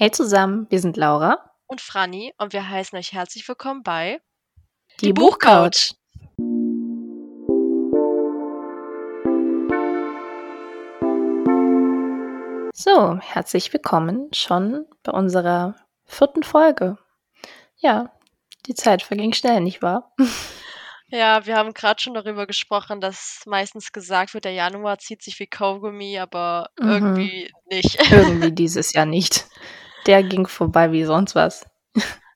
Hey zusammen, wir sind Laura. und Franny und wir heißen euch herzlich willkommen bei Die, Die Buchcouch. So, herzlich willkommen schon bei unserer vierten Folge. Ja, die Zeit verging schnell, nicht wahr? Ja, wir haben gerade schon darüber gesprochen, dass meistens gesagt wird, der Januar zieht sich wie Kaugummi, aber Mhm. irgendwie nicht. Irgendwie dieses Jahr nicht. Der ging vorbei wie sonst was.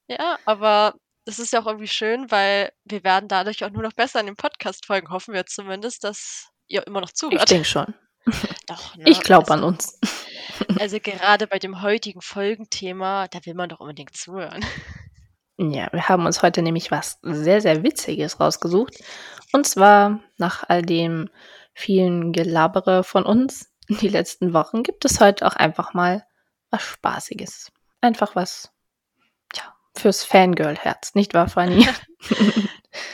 Ja, aber das ist ja auch irgendwie schön, weil wir werden dadurch auch nur noch besser in den Podcast-Folgen, hoffen wir zumindest, dass ihr immer noch Ich zuhört. denke schon. Doch, ne? Ich glaube an also, uns. also gerade bei dem heutigen Folgenthema, da will man doch unbedingt zuhören. Ja, wir haben uns heute nämlich was sehr, sehr Witziges rausgesucht. Und zwar nach all dem vielen Gelabere von uns in die letzten Wochen gibt es heute auch einfach mal was Spaßiges. Einfach was, tja, fürs Fangirl-Herz, nicht wahr, Fanny?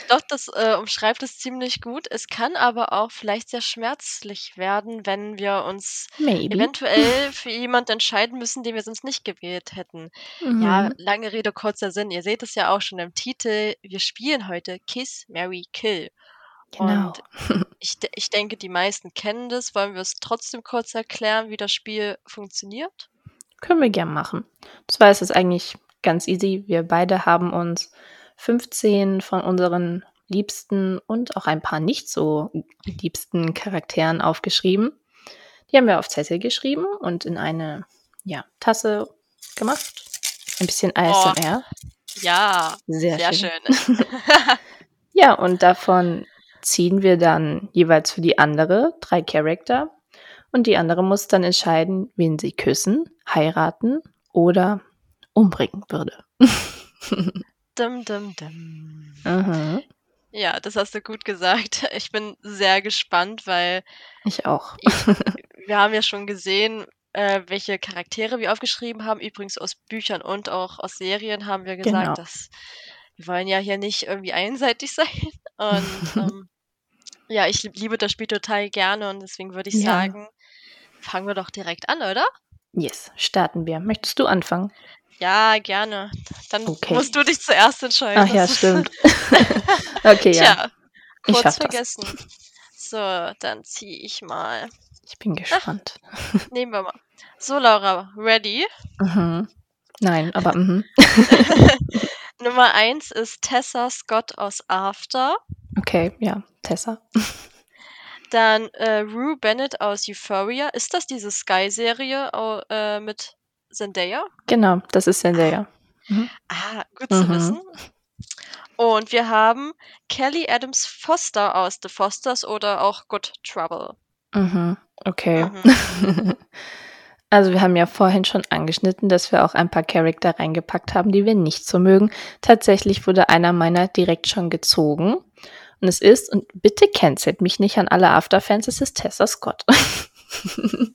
Doch, das äh, umschreibt es ziemlich gut. Es kann aber auch vielleicht sehr schmerzlich werden, wenn wir uns Maybe. eventuell für jemanden entscheiden müssen, den wir sonst nicht gewählt hätten. Ja, Mhm. lange Rede, kurzer Sinn. Ihr seht es ja auch schon im Titel. Wir spielen heute Kiss, Mary, Kill. Genau. Und ich, ich denke, die meisten kennen das. Wollen wir es trotzdem kurz erklären, wie das Spiel funktioniert? Können wir gern machen. Zwar ist es eigentlich ganz easy. Wir beide haben uns 15 von unseren liebsten und auch ein paar nicht so liebsten Charakteren aufgeschrieben. Die haben wir auf Zettel geschrieben und in eine ja, Tasse gemacht. Ein bisschen ASMR. Ja, Sehr, sehr schön. schön. Ja, und davon ziehen wir dann jeweils für die andere drei Charakter. Und die andere muss dann entscheiden, wen sie küssen, heiraten oder umbringen würde. dum, dum, dum. Mhm. Ja, das hast du gut gesagt. Ich bin sehr gespannt, weil Ich auch. wir haben ja schon gesehen, äh, welche Charaktere wir aufgeschrieben haben. Übrigens aus Büchern und auch aus Serien haben wir gesagt, Genau. dass wir wollen ja hier nicht irgendwie einseitig sein. Und ähm, ja, ich liebe das Spiel total gerne und deswegen würde ich Ja. sagen, fangen wir doch direkt an, oder? Yes, starten wir. Möchtest du anfangen? Ja, gerne. Dann Okay. musst du dich zuerst entscheiden. Ach ja, Das stimmt. okay, ja. Tja, Ich kurz schaff das. vergessen. So, dann ziehe ich mal. Ich bin gespannt. Nehmen wir mal. So, Laura, ready? Mhm. Nein, aber mhm. Nummer eins ist Tessa Scott aus After. Okay, ja, Tessa. Dann äh, Rue Bennett aus Euphoria. Ist das diese Sky-Serie äh, mit Zendaya? Genau, das ist Zendaya. Ah, gut zu Mhm. wissen. Und wir haben Kelly Adams Foster aus The Fosters oder auch Good Trouble. Mhm. Okay. Mhm. Also wir haben ja vorhin schon angeschnitten, dass wir auch ein paar Charakter reingepackt haben, die wir nicht so mögen. Tatsächlich wurde einer meiner direkt schon gezogen. Es ist, und bitte cancelt mich nicht an alle Afterfans, es ist Tessa Scott.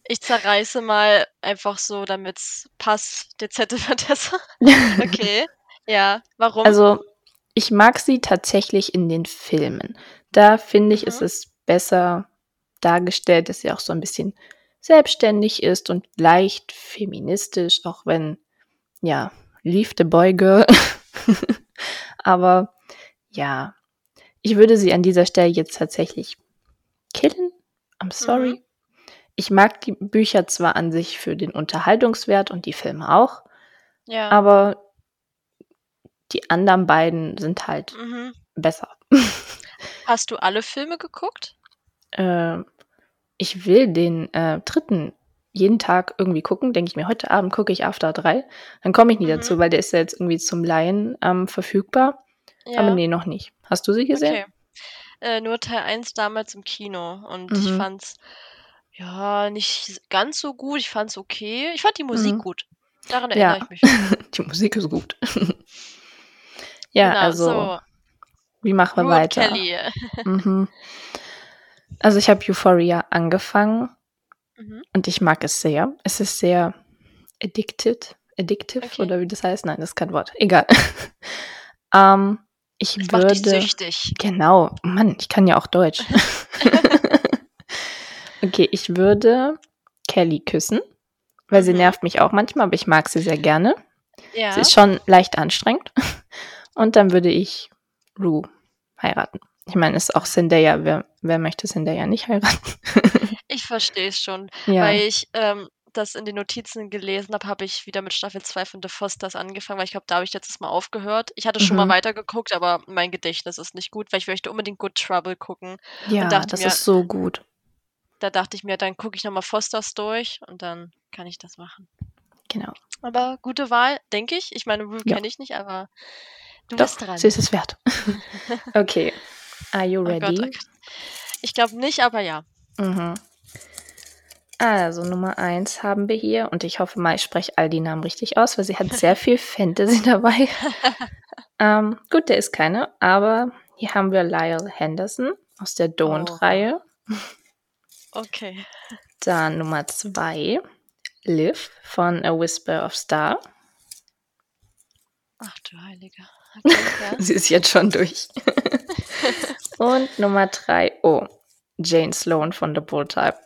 Ich zerreiße mal einfach so, damit's passt, den Zettel für Tessa. Okay. Ja, warum? Also ich mag sie tatsächlich in den Filmen. Da finde ich, ist Mhm. es besser dargestellt, dass sie auch so ein bisschen selbstständig ist und leicht feministisch, auch wenn, ja, leave the boy girl. Aber ja, ich würde sie an dieser Stelle jetzt tatsächlich killen. I'm sorry. Mhm. Ich mag die Bücher zwar an sich für den Unterhaltungswert und die Filme auch, ja. aber die anderen beiden sind halt Mhm. besser. Hast du alle Filme geguckt? Äh, ich will den äh, dritten jeden Tag irgendwie gucken. Denke ich mir, heute Abend gucke ich After 3. Dann komme ich nie Mhm. dazu, weil der ist ja jetzt irgendwie zum Laien ähm, verfügbar. Aber Ja. nee, noch nicht. Hast du sie gesehen? Okay. Äh, nur Teil 1 damals im Kino und ich Mhm. fand's ja nicht ganz so gut. Ich fand's okay. Ich fand die Musik Mhm. gut. Daran Ja. erinnere ich mich. Die Musik ist gut. ja, genau, also, so. wie machen wir und weiter? Kelly. Mhm. Also ich habe Euphoria angefangen Mhm. und ich mag es sehr. Es ist sehr addicted, addictive Okay. oder wie das heißt. Nein, das ist kein Wort. Egal. ähm, ich Das macht dich würde süchtig. genau, Mann, ich kann ja auch Deutsch. okay, ich würde Kelly küssen weil sie nervt mich auch manchmal, aber ich mag sie sehr gerne. Ja. Sie ist schon leicht anstrengend. Und dann würde ich Rue heiraten. Ich meine, es ist auch Zendaya. Wer, wer möchte Zendaya nicht heiraten? Ich verstehe es schon, ja. weil ich ähm, das in den Notizen gelesen habe, habe ich wieder mit Staffel 2 von The Fosters angefangen, weil ich glaube, da habe ich letztes Mal aufgehört. Ich hatte schon mal Mhm. weitergeguckt, aber mein Gedächtnis ist nicht gut, weil ich möchte unbedingt Good Trouble gucken. Ja, dachte das mir- ist so gut. Da dachte ich mir, dann gucke ich nochmal Fosters durch und dann kann ich das machen. Genau. Aber gute Wahl, denke ich. Ich meine, Rue Ja. kenne ich nicht, aber du Doch, bist dran. sie ist es wert. okay. Are you Oh ready? oh Gott. Ich glaube nicht, aber ja. Mhm. Also Nummer eins haben wir hier und ich hoffe mal, ich spreche all die Namen richtig aus, weil sie hat sehr viel Fantasy dabei. ähm, gut, der ist keine, aber hier haben wir Lyle Henderson aus der Don't-Reihe. Okay. Dann Nummer zwei, Liv von A Whisper of Star. Ach du Heiliger. Okay, ja. Sie ist jetzt schon durch. und Nummer drei, oh, Jane Sloan von The Bull Type.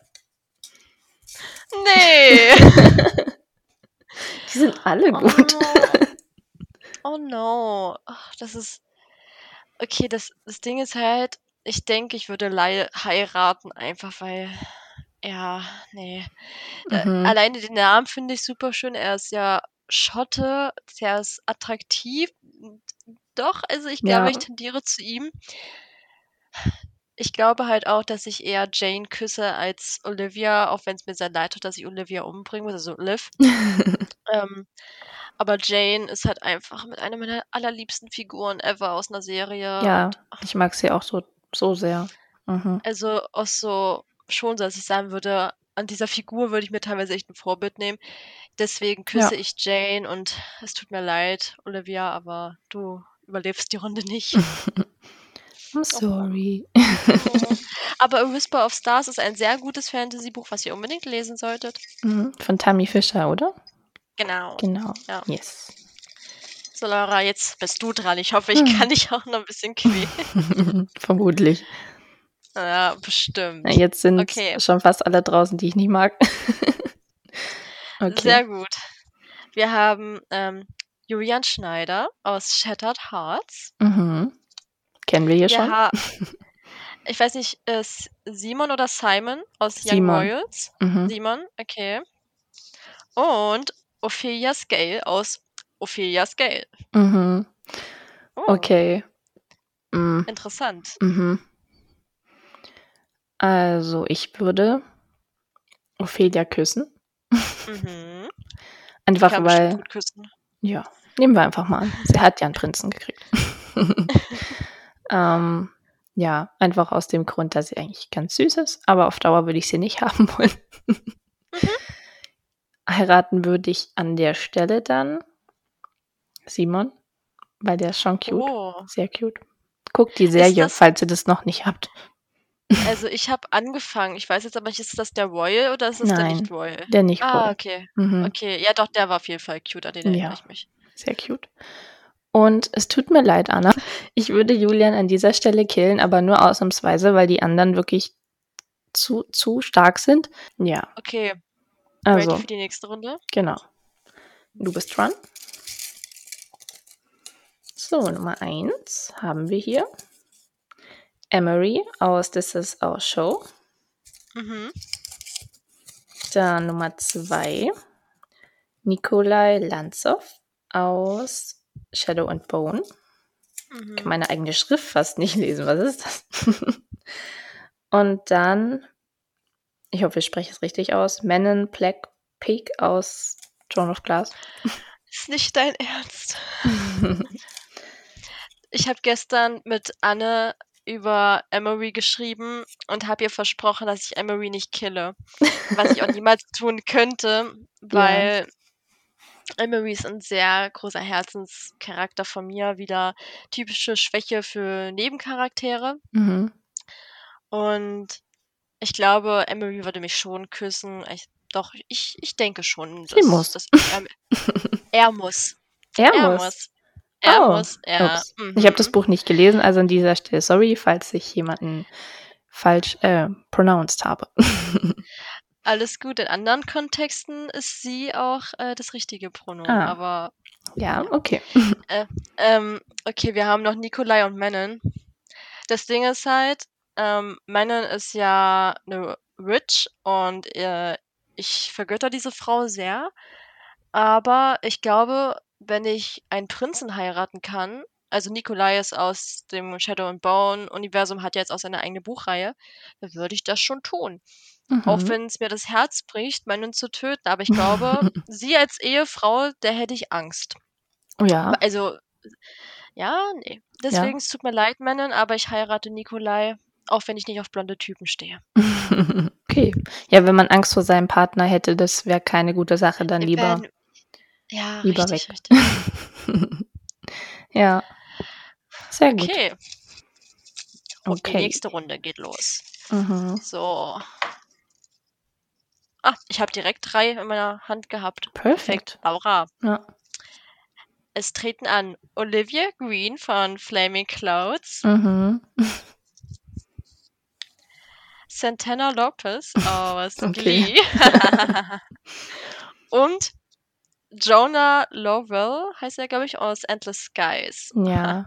Nee! Die sind alle Oh gut. no. Oh no. Ach, das ist. Okay, das, das Ding ist halt, ich denke, ich würde heiraten, einfach weil. Ja, nee. Äh, Mhm. Alleine den Namen finde ich super schön. Er ist ja Schotte, er ist attraktiv. Doch, also ich glaube, Ja. ich tendiere zu ihm. Ich glaube halt auch, dass ich eher Jane küsse als Olivia, auch wenn es mir sehr leid tut, dass ich Olivia umbringen muss, also Liv. Ähm, aber Jane ist halt einfach mit einer meiner allerliebsten Figuren ever aus einer Serie. Ja, Und, ich mag sie auch so, so sehr. Mhm. also aus so schon, so dass ich sagen würde, an dieser Figur würde ich mir teilweise echt ein Vorbild nehmen. Deswegen küsse Ja. ich Jane und es tut mir leid, Olivia, aber du überlebst die Runde nicht. I'm sorry. Aber A Whisper of Stars ist ein sehr gutes Fantasy-Buch, was ihr unbedingt lesen solltet. Mhm. Von Tammy Fischer, oder? Genau. Genau. Ja. Yes. So, Laura, jetzt bist du dran. Ich hoffe, ich Hm. kann dich auch noch ein bisschen quälen. Vermutlich. Ja, bestimmt. Na, Jetzt sind Okay. schon fast alle draußen, die ich nicht mag. okay. Sehr gut. Wir haben ähm, Julian Schneider aus Shattered Hearts. Mhm. Kennen wir hier Wir schon? ha ich weiß nicht, ist Simon oder Simon aus Young Simon. Royals? Mhm. Simon, okay. Und Ophelia Scale aus Ophelia Scale. Mhm. Oh, Okay. Mhm. Interessant. Also, ich würde Ophelia küssen. Mhm. Einfach weil, ja, nehmen wir einfach mal an. Sie hat ja einen Prinzen gekriegt. ähm, ja, einfach aus dem Grund, dass sie eigentlich ganz süß ist, aber auf Dauer würde ich sie nicht haben wollen. Heiraten würde ich an der Stelle dann Simon, weil der ist schon cute. Oh, Sehr cute. Guckt die Serie, falls ihr das noch nicht habt. also ich habe angefangen. Ich weiß jetzt aber nicht, ist das der Royal oder ist das der Nein, nicht Royal? Der nicht Ah, cool. okay. Mhm. Okay, ja doch, der war auf jeden Fall cute, an den erinnere Ja. ich mich. Sehr cute. Und es tut mir leid, Anna. Ich würde Julian an dieser Stelle killen, aber nur ausnahmsweise, weil die anderen wirklich zu, zu stark sind. Ja, Okay, also, ready für die nächste Runde? genau. Du bist dran. So, Nummer eins haben wir hier. Emery aus This Is Our Show. Mhm. Dann Nummer zwei. Nikolai Lanzow aus Shadow and Bone. Mhm. kann meine eigene Schrift fast nicht lesen. Was ist das? Und dann, ich hoffe, ich spreche es richtig aus, Menon Black Peak aus Throne of Glass. Ist nicht dein Ernst. Ich habe gestern mit Anne über Emery geschrieben und habe ihr versprochen, dass ich Emery nicht kille. Was ich auch niemals tun könnte, weil Emery ist ein sehr großer Herzenscharakter von mir. Wieder typische Schwäche für Nebencharaktere. mhm. Und ich glaube, Emery würde mich schon küssen. Ich, doch, ich, ich denke schon. Sie muss. Dass er, er muss. Er, Er muss. muss. Er Oh, muss. Er, Ups. Ich habe das mhm. Buch nicht gelesen, also an dieser Stelle sorry, falls ich jemanden falsch äh, pronounced habe. Alles gut. In anderen Kontexten ist sie auch äh, das richtige Pronomen, Ah. aber Ja, okay. äh, ähm, okay, wir haben noch Nikolai und Manon. Das Ding ist halt, ähm, Manon ist ja eine Witch und äh, ich vergötter diese Frau sehr. Aber ich glaube, wenn ich einen Prinzen heiraten kann, also Nikolai ist aus dem Shadow and Bone Universum, hat ja jetzt auch seine eigene Buchreihe, dann würde ich das schon tun. Auch Mhm. wenn es mir das Herz bricht, Manon zu töten, aber ich glaube, sie als Ehefrau, der hätte ich Angst. Ja. Also, ja, nee. Deswegen, es tut mir leid, Manon, aber ich heirate Nikolai, auch wenn ich nicht auf blonde Typen stehe. Okay. Ja, wenn man Angst vor seinem Partner hätte, das wäre keine gute Sache, dann lieber, werden- ja, lieber richtig, weg. richtig. ja. Sehr gut. Okay. Und die Okay. nächste Runde geht los. Mhm. So. Ah, ich habe direkt drei in meiner Hand gehabt. Perfekt. Laura. Ja. Es treten an Olivia Green von Flaming Clouds, Mhm. Santana Lopez aus Okay. Glee und Jonah Lovell heißt er, glaube ich, aus Endless Skies. Ja.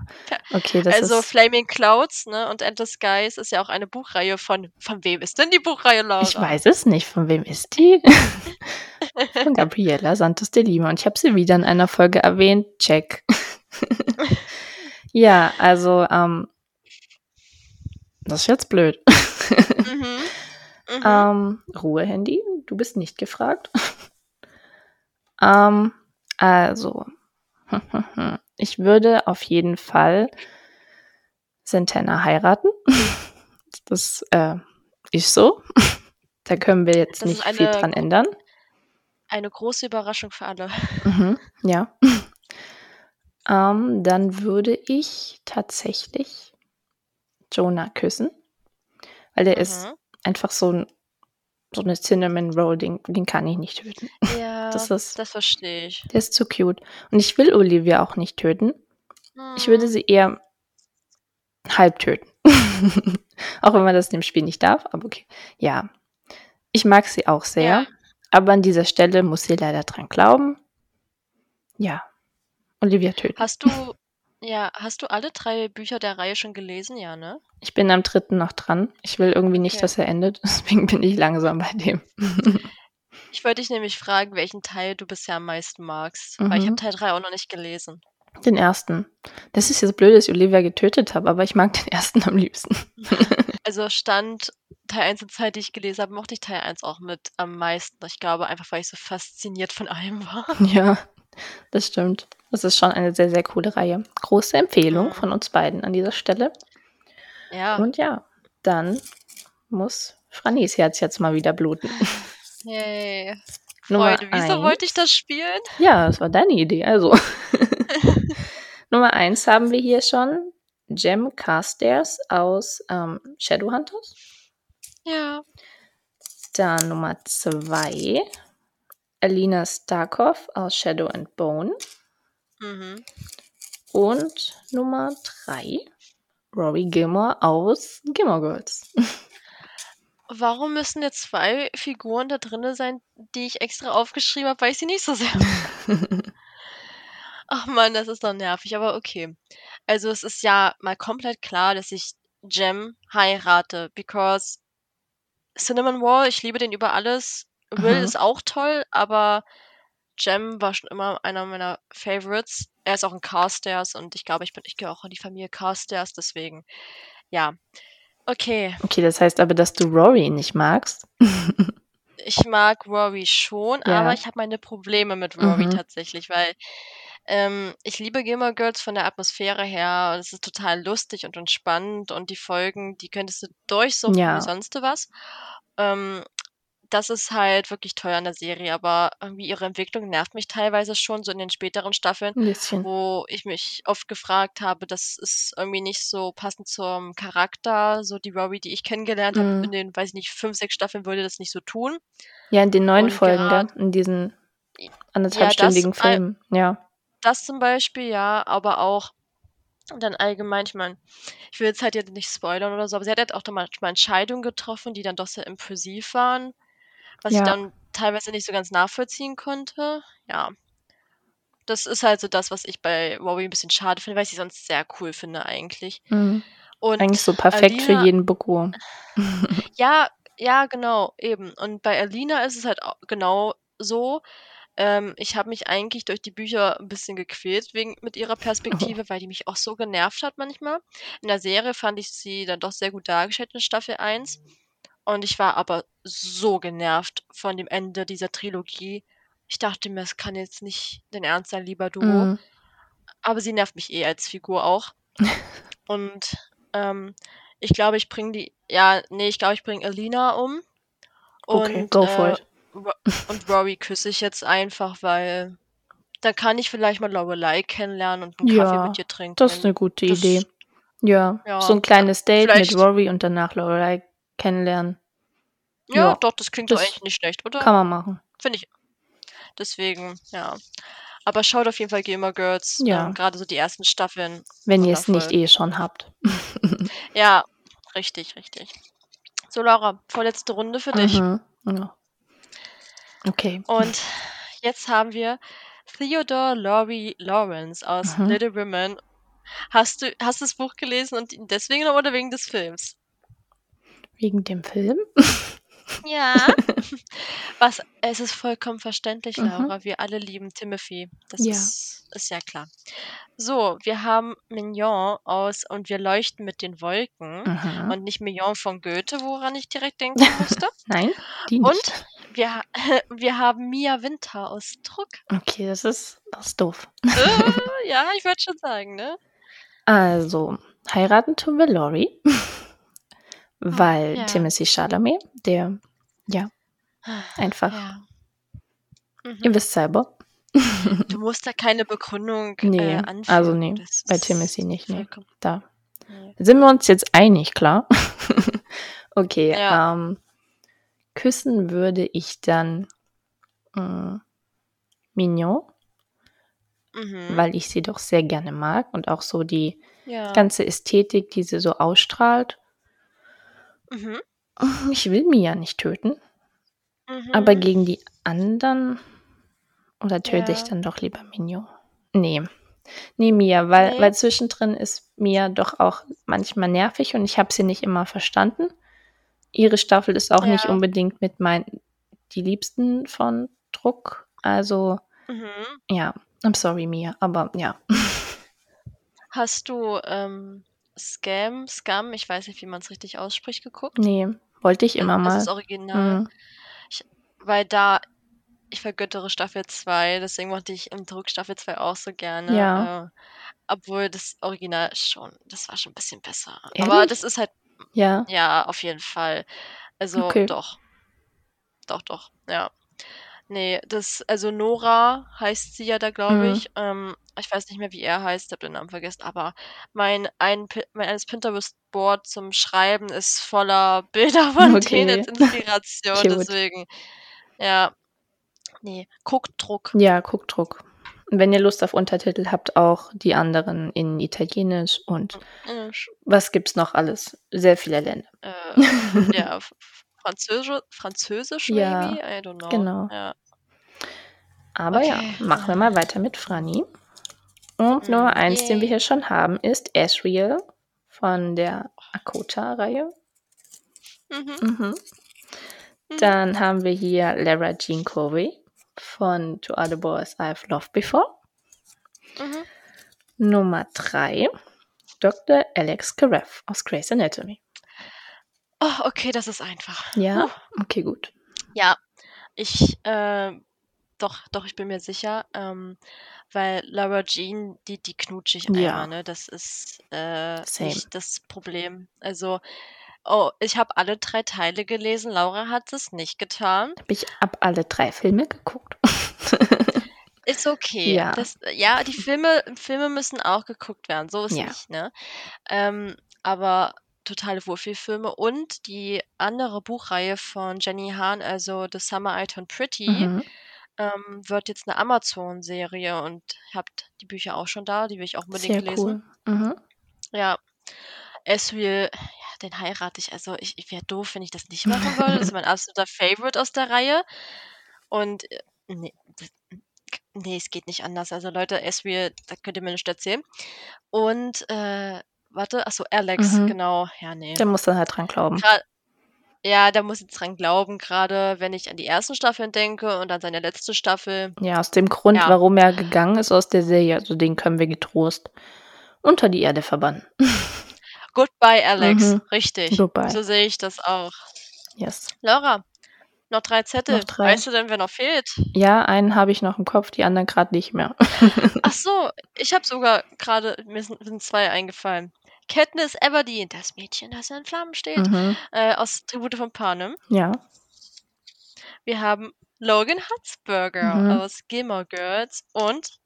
Okay, das also ist. Flaming Clouds ne, und Endless Skies ist ja auch eine Buchreihe von. Von wem ist denn die Buchreihe, Laura? Ich weiß es nicht. Von wem ist die? Von Gabriela Santos de Lima. Und ich habe sie wieder in einer Folge erwähnt. Check. ja, also, ähm, das ist jetzt blöd. Mhm. Mhm. Ähm, Ruhe, Handy. Du bist nicht gefragt. Ähm, also, ich würde auf jeden Fall Santana heiraten. Das äh, ist so. Da können wir jetzt Das ist nicht viel dran ändern. Eine große Überraschung für alle. Mhm, ja. ähm, dann würde ich tatsächlich Jonah küssen, weil der ist Mhm. einfach so ein so eine Cinnamon Roll, den, den kann ich nicht töten. Ja, Das das, ist- verstehe ich. Der ist zu cute. Und ich will Olivia auch nicht töten. Ich würde Mhm. sie eher halb töten. auch wenn man das in dem Spiel nicht darf, aber okay. Ja. Ich mag sie auch sehr. Ja. Aber an dieser Stelle muss sie leider dran glauben. Ja. Olivia töten. Hast du, ja, hast du alle drei Bücher der Reihe schon gelesen? Ja, ne? Ich bin am dritten noch dran. Ich will irgendwie nicht, Okay. dass er endet. Deswegen bin ich langsam bei dem. Ich wollte dich nämlich fragen, welchen Teil du bisher am meisten magst. Weil ich Mhm. habe Teil 3 auch noch nicht gelesen. Den ersten. Das ist jetzt blöd, dass ich Olivia getötet habe, aber ich mag den ersten am liebsten. Also stand Teil 1 und 2, die ich gelesen habe, mochte ich Teil 1 auch mit am meisten. Ich glaube, einfach weil ich so fasziniert von allem war. Ja, das stimmt. Das ist schon eine sehr, sehr coole Reihe. Große Empfehlung Mhm. von uns beiden an dieser Stelle. Ja. Und ja, dann muss Frannis Herz jetzt mal wieder bluten. Yay. Nummer Freude. Wieso eins. wollte ich das spielen? Ja, das war deine Idee. Also. Nummer eins haben wir hier schon. Jem Carstairs aus ähm, Shadowhunters. Ja. Dann Nummer zwei. Alina Starkov aus Shadow and Bone. Mhm. Und Nummer drei. Rory Gilmore aus Gilmore Girls. Warum müssen jetzt zwei Figuren da drin sein, die ich extra aufgeschrieben habe, weil ich sie nicht so sehr. Ach man, das ist doch nervig, aber okay. Also es ist ja mal komplett klar, dass ich Jem heirate, because Cinnamon Wall, ich liebe den über alles. Will Mhm. ist auch toll, aber Jem war schon immer einer meiner Favorites. Er ist auch ein Carstairs und ich glaube, ich bin, ich gehöre auch in die Familie Carstairs, deswegen, ja. Okay, Okay, das heißt aber, dass du Rory nicht magst. ich mag Rory schon, Ja. aber ich habe meine Probleme mit Rory Mhm. tatsächlich, weil ähm, ich liebe Gilmore Girls von der Atmosphäre her und es ist total lustig und entspannend und die Folgen, die könntest du durchsuchen Ja. wie sonst was. Ähm, das ist halt wirklich toll an der Serie, aber irgendwie ihre Entwicklung nervt mich teilweise schon, so in den späteren Staffeln, Ein wo ich mich oft gefragt habe, das ist irgendwie nicht so passend zum Charakter, so die Rory, die ich kennengelernt habe, Mhm. in den, weiß ich nicht, fünf, sechs Staffeln würde das nicht so tun. Ja, in den neuen Und Folgen, gell? gerade- in diesen Ja, anderthalbstündigen äh, Filmen. Ja. Das zum Beispiel, ja, aber auch dann allgemein, ich meine, ich will jetzt halt jetzt nicht spoilern oder so, aber sie hat halt auch dann manchmal Entscheidungen getroffen, die dann doch sehr impulsiv waren, was ich dann teilweise nicht so ganz nachvollziehen konnte. Ja. Das ist halt so das, was ich bei Rory ein bisschen schade finde, weil ich sie sonst sehr cool finde eigentlich. Mhm. Eigentlich so perfekt für Alina jeden Bookworm. Ja, ja, genau, eben. Und bei Alina ist es halt au genau so. Ähm, ich habe mich eigentlich durch die Bücher ein bisschen gequält wegen mit ihrer Perspektive, weil die mich auch so genervt hat manchmal. In der Serie fand ich sie dann doch sehr gut dargestellt in Staffel 1. Und ich war aber so genervt von dem Ende dieser Trilogie. Ich dachte mir, es kann jetzt nicht dein Ernst sein, lieber Duo. Mhm. Aber sie nervt mich eh als Figur auch. Und ähm, ich glaube, ich bringe die. Ja, nee, ich glaube, ich bringe Alina um. Okay, Und, go for äh, it. Ro und Rory küsse ich jetzt einfach, weil dann kann ich vielleicht mal Lorelei kennenlernen und einen Kaffee Ja, mit ihr trinken. das ist eine gute Das, Idee. Ja, so ja, ein kleines Date mit. Rory und danach Lorelei kennenlernen. Ja, Ja, doch, das klingt doch das eigentlich nicht schlecht, oder? kann man machen. Finde ich. Deswegen, ja. Aber schaut auf jeden Fall Gamer Girls. Ähm, Ja, Gerade so die ersten Staffeln. wenn ihr es nicht eh schon habt. Ja, richtig, richtig. So, Laura, vorletzte Runde für dich. Mhm. Ja. Okay. Und jetzt haben wir Theodore Laurie Lawrence aus Mhm. Little Women. Hast du hast das Buch gelesen und deswegen oder wegen des Films? Wegen dem Film? Ja. Was, es ist vollkommen verständlich, Mhm. Laura. Wir alle lieben Timothy. Das Ja. ist, ist ja klar. So, wir haben Mignon aus Und wir leuchten mit den Wolken. Mhm. Und nicht Mignon von Goethe, woran ich direkt denken musste. Nein, die Und nicht. wir, ha- wir haben Mia Winter aus Druck. Okay, das ist, das ist doof. Äh, ja, ich würde schon sagen, ne? Also, heiraten tun wir Laurie, weil Ja. Timothy Chalamet, der, ja, einfach, Ja. Mhm. ihr wisst selber. Du musst da keine Begründung Nee, äh, also anführen. nee, Das bei Timothy nicht, nee. Da Nee. sind wir uns jetzt einig, klar. okay, Ja. ähm, küssen würde ich dann mm, Mignon, Mhm. weil ich sie doch sehr gerne mag und auch so die ganze Ästhetik, die sie so ausstrahlt. Mhm. Ich will Mia nicht töten, aber Mhm. gegen die anderen oder töte ich Ja. dann doch lieber Mignon? Nee. Nee, Mia, weil, Nee. weil zwischendrin ist Mia doch auch manchmal nervig und ich habe sie nicht immer verstanden. Ihre Staffel ist auch nicht Ja. unbedingt mit meinen die liebsten von Druck. Also, Mhm. ja, I'm sorry, Mia, aber ja. Hast du ähm, Scam, Scam, ich weiß nicht, wie man es richtig ausspricht, geguckt? Nee, wollte ich immer Das ist mal. original. Mhm. Ich, weil da, ich vergöttere Staffel 2, deswegen mochte ich im Druck Staffel 2 auch so gerne. Ja. Äh, obwohl das Original schon, das war schon ein bisschen besser. Aber Ehrlich? das ist halt, Ja, ja, auf jeden Fall. Also okay. doch, doch, doch, ja. Nee, das, also Nora heißt sie ja da, glaube Mhm. ich. Ähm, ich weiß nicht mehr, wie er heißt, habe den Namen vergessen, aber mein, ein, Pi- mein eines Pinterest-Board zum Schreiben ist voller Bilder von denen Okay. als Inspiration, Cute. deswegen, ja, nee, Guckdruck. Ja, Guckdruck. Und wenn ihr Lust auf Untertitel habt, auch die anderen in Italienisch und Äh, sch- was gibt's noch alles? Sehr viele Länder. äh, ja, F- Französisch, Französisch Ja, maybe? I don't know. genau. Ja. Aber ja, Okay. machen wir mal weiter mit Franny. Und Mm, Nummer eins, den wir hier schon haben, ist Asriel von der Akota-Reihe. Mhm. Mhm. Mhm. Dann haben wir hier Lara Jean Covey von To Other Boys I've Loved Before. Mhm. Nummer drei, Dr. Alex Karev aus Grey's Anatomy. Oh, okay, das ist einfach. Ja, Puh. okay, gut. Ja, ich, äh, doch, doch, ich bin mir sicher, ähm, weil Laura Jean, die, die knutsche ich Ja. einmal, ne? Das ist äh, nicht das Problem. Also, oh, ich habe alle drei Teile gelesen. Laura hat es nicht getan. Habe ich ab alle drei Filme geguckt. Ist okay. Ja. Das, ja, die Filme, Filme müssen auch geguckt werden. So ist Ja. nicht, ne? Ähm, aber totale Wurfi-Filme und die andere Buchreihe von Jenny Hahn, also The Summer I Turned Pretty, Mhm. ähm, wird jetzt eine Amazon-Serie und habt die Bücher auch schon da, die will ich auch unbedingt Sehr lesen. cool. Mhm. Ja, Esriel, ja, den heirate ich. Also ich, ich wäre doof, wenn ich das nicht machen würde. Das ist mein absoluter Favorite aus der Reihe. Und äh, nee, nee, es geht nicht anders. Also Leute, Esriel, da könnt ihr mir nicht erzählen. Und äh, warte, achso, Alex, Mhm. genau. Ja, nee. Der muss dann halt dran glauben. Gra ja, da muss ich dran glauben, gerade wenn ich an die ersten Staffeln denke und an seine letzte Staffel. Ja, aus dem Grund, Ja. warum er gegangen ist aus der Serie, also den können wir getrost unter die Erde verbannen. Goodbye, Alex. Mhm. Richtig. Goodbye. So sehe ich das auch. Yes. Laura, noch drei Zettel. Noch drei. Weißt du denn, wer noch fehlt? Ja, einen habe ich noch im Kopf, die anderen gerade nicht mehr. Ach so, ich habe sogar gerade, mir sind, mir sind zwei eingefallen. Katniss Everdeen, das Mädchen, das in Flammen steht, mhm. äh, aus Tribute von Panem. Ja. Wir haben Logan Hatzberger Mhm. aus Gilmore Girls und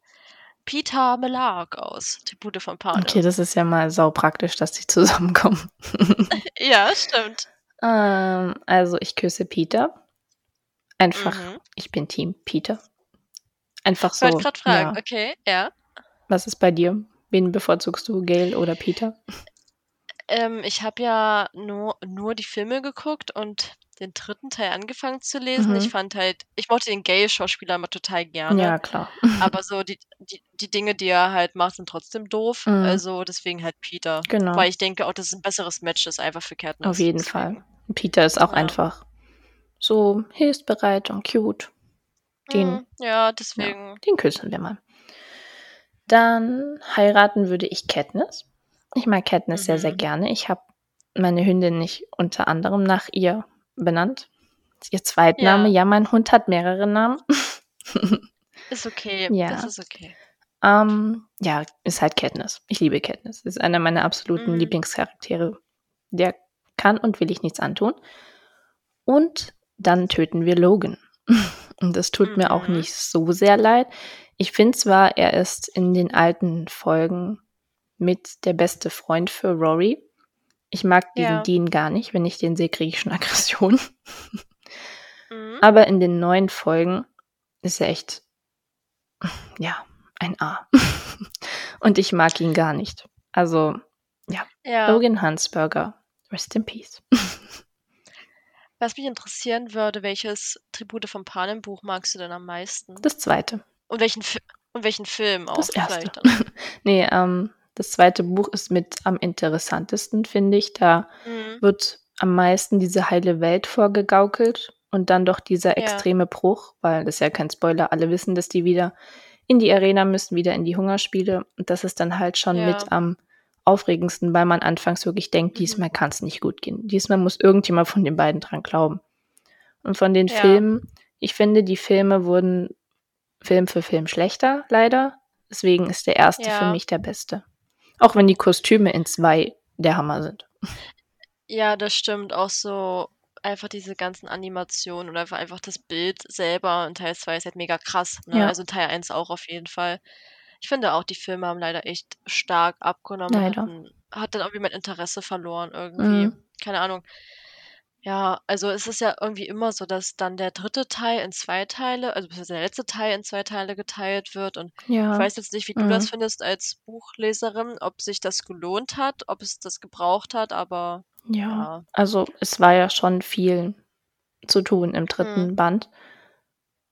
Peter Melark aus Tribute von Panem. Okay, das ist ja mal sau praktisch, dass die zusammenkommen. Ja, stimmt. ähm, also ich küsse Peter. Einfach, Mhm. ich bin Team Peter. Einfach Ich so. wollte gerade fragen, Ja. okay, ja. Was ist bei dir? Wen bevorzugst du, Gail oder Peter? Ähm, ich habe ja nur, nur die Filme geguckt und den dritten Teil angefangen zu lesen. Mhm. Ich fand halt, ich mochte den Gay-Schauspieler immer total gerne. Ja, klar. Aber so die, die, die Dinge, die er halt macht, sind trotzdem doof. Mhm. Also deswegen halt Peter. Genau. Weil ich denke auch, dass es ein besseres Match ist, einfach für Katniss. Auf jeden Deswegen. Fall. Peter ist auch Ja. einfach so hilfsbereit und cute. Den, Mhm, ja, deswegen. den küssen wir mal. Dann heiraten würde ich Katniss. Ich mag Katniss sehr, sehr Mhm. gerne. Ich habe meine Hündin nicht unter anderem nach ihr benannt. Ihr Zweitname. Ja. Ja, mein Hund hat mehrere Namen. Ist okay. Ja. Das ist okay. Ähm, ja, ist halt Katniss. Ich liebe Katniss. Ist einer meiner absoluten Mhm. Lieblingscharaktere. Der kann und will ich nichts antun. Und dann töten wir Logan. Und das tut mir auch Mhm. nicht so sehr leid. Ich finde zwar, er ist in den alten Folgen mit der beste Freund für Rory. Ich mag diesen Ja. Dean gar nicht. Wenn ich den sehe, kriege ich schon Aggression. Mhm. Aber in den neuen Folgen ist er echt, ja, ein A. Und ich mag ihn gar nicht. Also, Ja. Logan Hansberger, rest in peace. Was mich interessieren würde, welches Tribute vom Panem Buch magst du denn am meisten? Das zweite. Und welchen, Fi und welchen Film auch Das erste. Nee, ähm, das zweite Buch ist mit am interessantesten, finde ich. Da Mhm. wird am meisten diese heile Welt vorgegaukelt und dann doch dieser Ja. extreme Bruch, weil das ist ja kein Spoiler, alle wissen, dass die wieder in die Arena müssen, wieder in die Hungerspiele. Und das ist dann halt schon Ja. mit am aufregendsten, weil man anfangs wirklich denkt, Mhm. diesmal kann es nicht gut gehen. Diesmal muss irgendjemand von den beiden dran glauben. Und von den Ja. Filmen, ich finde, die Filme wurden Film für Film schlechter, leider. Deswegen ist der erste für Ja. mich der beste. Auch wenn die Kostüme in zwei der Hammer sind. Ja, das stimmt. Auch so einfach diese ganzen Animationen und einfach, einfach das Bild selber in Teil 2 ist halt mega krass. Ne? Ja. Also Teil 1 auch auf jeden Fall. Ich finde auch, die Filme haben leider echt stark abgenommen. Leider. Hat dann irgendwie mein Interesse verloren irgendwie. Mhm. Keine Ahnung. Ja, also es ist ja irgendwie immer so, dass dann der dritte Teil in zwei Teile, also beziehungsweise der letzte Teil in zwei Teile geteilt wird. Und ich Ja. weiß jetzt nicht, wie du Mhm. das findest als Buchleserin, ob sich das gelohnt hat, ob es das gebraucht hat, aber Ja, ja. also es war ja schon viel zu tun im dritten Mhm. Band.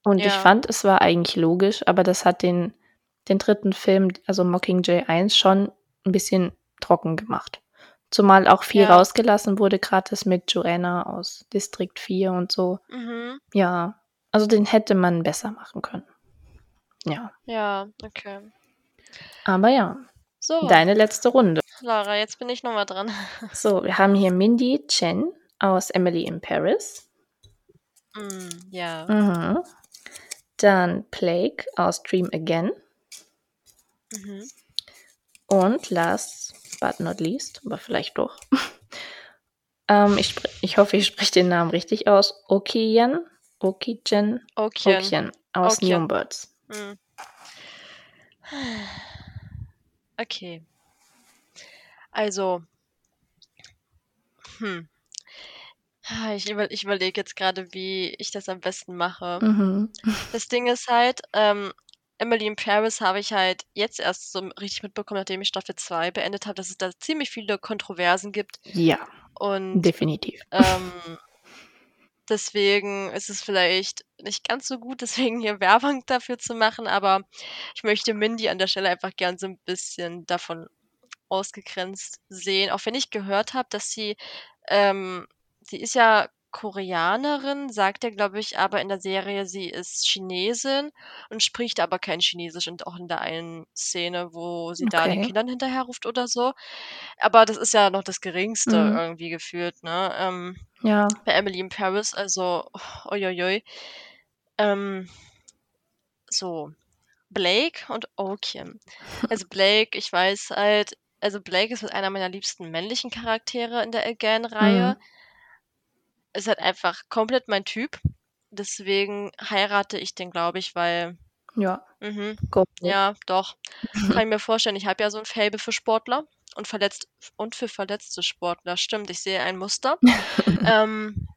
Und ich Ja. fand, es war eigentlich logisch, aber das hat den, den dritten Film, also Mockingjay 1, schon ein bisschen trocken gemacht. Zumal auch viel Ja. rausgelassen wurde, gerade das mit Joanna aus District 4 und so. Mhm. Ja, also den hätte man besser machen können. Ja, Ja, okay. aber ja, So, deine letzte Runde. Lara, jetzt bin ich nochmal dran. So, wir haben hier Mindy Chen aus Emily in Paris. Mm, ja. Mhm. Dann Plague aus Dream Again. Mhm. Und last but not least, aber vielleicht doch. ähm, ich, ich hoffe, ich spreche den Namen richtig aus. Okiyen. Okijen. Okay. Okiyen aus Okien. New Birds. Mm. Okay. Also, hm. Ah, Ich, über, ich überlege jetzt gerade, wie ich das am besten mache. Mhm. Das Ding ist halt, ähm, Emily in Paris habe ich halt jetzt erst so richtig mitbekommen, nachdem ich Staffel 2 beendet habe, dass es da ziemlich viele Kontroversen gibt. Ja. Und Definitiv. ähm, deswegen ist es vielleicht nicht ganz so gut, deswegen hier Werbung dafür zu machen, aber ich möchte Mindy an der Stelle einfach gern so ein bisschen davon ausgegrenzt sehen. Auch wenn ich gehört habe, dass sie ähm, sie ist ja Koreanerin, sagt er, glaube ich, aber in der Serie, sie ist Chinesin und spricht aber kein Chinesisch und auch in der einen Szene, wo sie da den Okay. Kindern hinterherruft oder so. Aber das ist ja noch das Geringste Mhm. irgendwie gefühlt, ne? Ähm, Ja. bei Emily in Paris, also uiuiui. Ähm, so, Blake und Oakim. Also Blake, ich weiß halt, also Blake ist mit einer meiner liebsten männlichen Charaktere in der Again-Reihe. Mhm. Ist halt einfach komplett mein Typ. Deswegen heirate ich den, glaube ich, weil, Ja. mhm, ja, doch. Kann ich mir vorstellen. Ich habe ja so ein Faible für Sportler und verletzt und für verletzte Sportler. Stimmt, ich sehe ein Muster. ähm,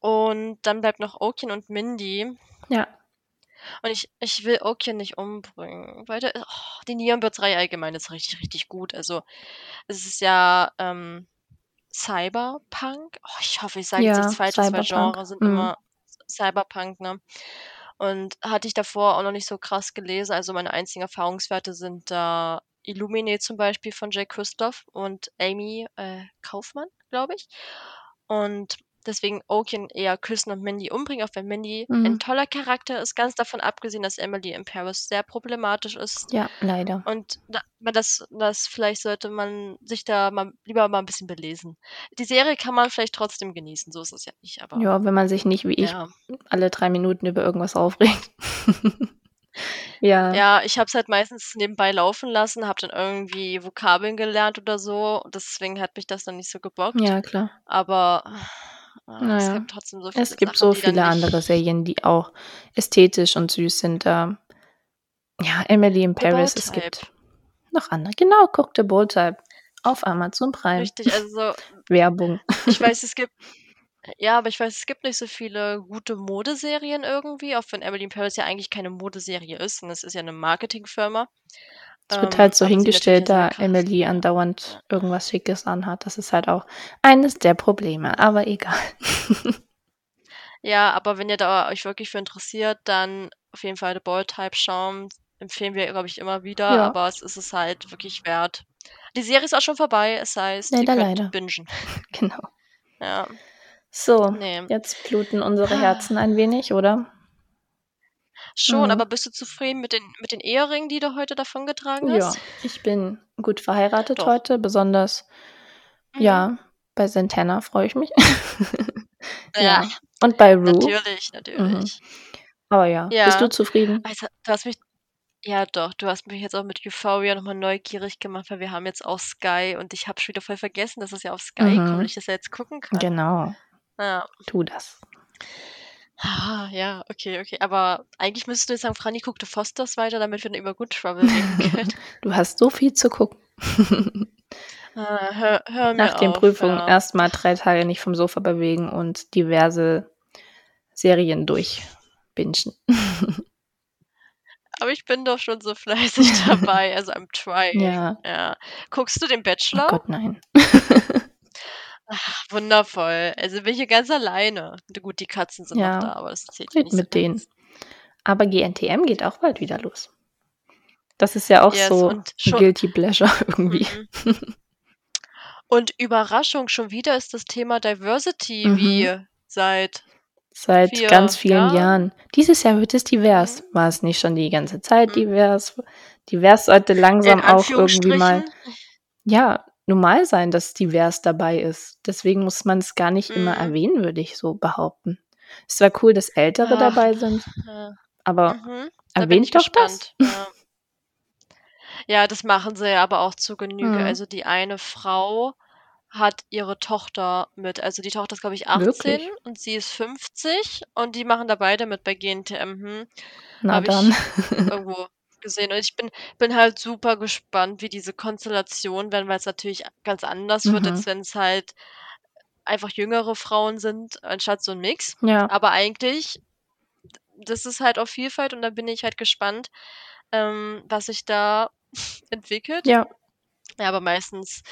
und dann bleibt noch Okin und Mindy. Ja. Und ich, ich will Okin nicht umbringen, weil der, oh, die Neonbirds-Reihe allgemein ist richtig, richtig gut. Also, es ist ja ähm, Cyberpunk. Oh, ich hoffe, ich sage jetzt Ja, nichts Falsches, weil. Genre sind Mhm. immer Cyberpunk, ne? Und hatte ich davor auch noch nicht so krass gelesen. Also meine einzigen Erfahrungswerte sind da Illumine zum Beispiel von Jay Christoph und Amy äh, Kaufmann, glaube ich. Und deswegen Oaken eher küssen und Mindy umbringen, auch wenn Mindy ein Mhm. toller Charakter ist, ganz davon abgesehen, dass Emily in Paris sehr problematisch ist. Ja, leider. Und das, das vielleicht sollte man sich da mal lieber mal ein bisschen belesen. Die Serie kann man vielleicht trotzdem genießen, so ist es ja nicht, aber Ja, wenn man sich nicht wie ich ja. alle drei Minuten über irgendwas aufregt. Ja. Ja, ich habe es halt meistens nebenbei laufen lassen, habe dann irgendwie Vokabeln gelernt oder so. Deswegen hat mich das dann nicht so gebockt. Ja, klar. Aber ah, Na es gibt trotzdem so viele Es gibt Sachen, so viele andere Serien, die auch ästhetisch und süß sind. Da ja, Emily in Paris, es gibt noch andere. Genau, guck The Bold Type auf Amazon Prime. Richtig, also so, Werbung. ich weiß, es gibt ja, aber ich weiß, es gibt nicht so viele gute Modeserien irgendwie, auch wenn Emily in Paris ja eigentlich keine Modeserie ist, und es ist ja eine Marketingfirma. Es wird Ähm, halt so hingestellt, da. Emily andauernd irgendwas Schickes anhat. Das ist halt auch eines der Probleme, aber egal. Ja, aber wenn ihr da euch wirklich für interessiert, dann auf jeden Fall The Bold Type schauen. Empfehlen wir, glaube ich, immer wieder, Ja. aber es ist es halt wirklich wert. Die Serie ist auch schon vorbei, es heißt, ihr Leider, könnt leider. bingen. Genau. Ja, So, nee. jetzt bluten unsere Herzen ein wenig, oder? Schon, Mhm. aber bist du zufrieden mit den, mit den Eheringen, die du heute davongetragen Ja, hast? ich bin gut verheiratet Doch. heute, besonders Mhm. ja, bei Santana freue ich mich. Ja, Ja. Und bei Rue. natürlich, Mhm. natürlich. Aber ja, bist Ja. du zufrieden? Also, du hast mich, ja doch, du hast mich jetzt auch mit Euphoria nochmal neugierig gemacht, weil wir haben jetzt auch Sky und ich habe schon wieder voll vergessen, dass es ja auf Sky kommt Mhm. und ich das ja jetzt gucken kann. Genau, Ja. tu das. Ah, ja, okay, okay. Aber eigentlich müsstest du jetzt sagen, Franny, guck du Fosters weiter, damit wir dann über Good Travel reden können. Du hast so viel zu gucken. Ah, hör, hör mir Nach den auf, Prüfungen ja. erstmal drei Tage nicht vom Sofa bewegen und diverse Serien durchbingen. Aber ich bin doch schon so fleißig dabei, also I'm trying. Ja. Ja. Guckst du den Oh Bachelor? Gott, nein. Ach, wundervoll. Also bin ich hier ganz alleine. Gut, die Katzen sind Ja. noch da, aber das zählt ja Red nicht so mit denen. ganz. Aber GNTM geht auch bald wieder los. Das ist ja auch Yes, so. Guilty Pleasure irgendwie. Mhm. Und Überraschung, schon wieder ist das Thema Diversity Mhm. wie seit Seit vier ganz vielen Jahren. Jahren. Dieses Jahr wird es divers. Mhm. War es nicht schon die ganze Zeit Mhm. divers? Divers sollte langsam auch irgendwie mal, ja, normal sein, dass divers dabei ist. Deswegen muss man es gar nicht immer Mhm. erwähnen, würde ich so behaupten. Es war cool, dass Ältere Ach, dabei sind, ja. aber Mhm. Da erwähnt doch das. gespannt. Ja. ja, das machen sie ja aber auch zu Genüge. Mhm. Also die eine Frau hat ihre Tochter mit. Also die Tochter ist, glaube ich, 18 Wirklich? und sie ist 50 und die machen da beide mit bei GNTM. Hm. Na Habe dann. ich irgendwo gesehen. Und ich bin, bin halt super gespannt, wie diese Konstellation werden, weil es natürlich ganz anders wird, Mhm. als wenn es halt einfach jüngere Frauen sind, anstatt so ein Mix. Ja. Aber eigentlich, das ist halt auch Vielfalt und da bin ich halt gespannt, ähm, was sich da entwickelt. Ja. Ja, aber meistens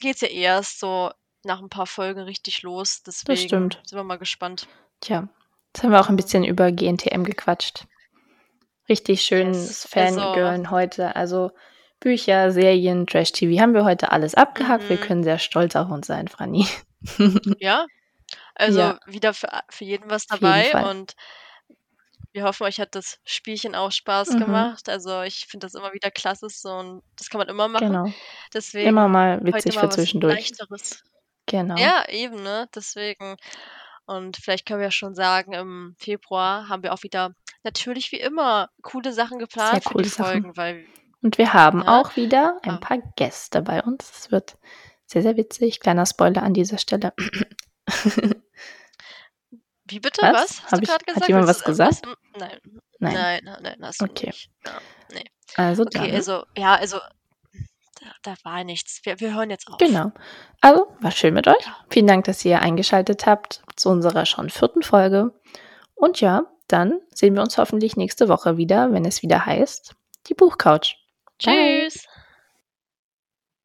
geht's ja erst so nach ein paar Folgen richtig los. Deswegen stimmt. sind wir mal gespannt. Tja, jetzt haben wir auch ein bisschen über GNTM gequatscht. Richtig schönes Yes, Fangirlen heute. Also Bücher, Serien, Trash-TV haben wir heute alles abgehakt. Wir Mhm. können sehr stolz auf uns sein, Franny. Ja, also Ja. wieder für, für jeden was dabei und wir hoffen, euch hat das Spielchen auch Spaß Mhm. gemacht. Also ich finde das immer wieder klasse so und das kann man immer machen. Genau. Deswegen Immer mal heute witzig mal für zwischendurch. Leichteres. Genau. Ja, eben, ne? Deswegen. Und vielleicht können wir schon sagen, im Februar haben wir auch wieder natürlich wie immer coole Sachen geplant für coole. Folgen, weil Und wir haben Ja. auch wieder ein paar Gäste bei uns. Es wird sehr, sehr witzig. Kleiner Spoiler an dieser Stelle. wie bitte? Was? Was? Hast du gerade hat gesagt? jemand Willst was gesagt? Nein. Nein. Nein, nein, nein, hast du Okay. nicht. Ja, nee. Also Okay, dann. also, ja, also, da, war nichts. Wir, wir hören jetzt auf. Genau. Also, war schön mit euch. Vielen Dank, dass ihr eingeschaltet habt zu unserer schon vierten Folge. Und ja, dann sehen wir uns hoffentlich nächste Woche wieder, wenn es wieder heißt, die Buchcouch. Tschüss.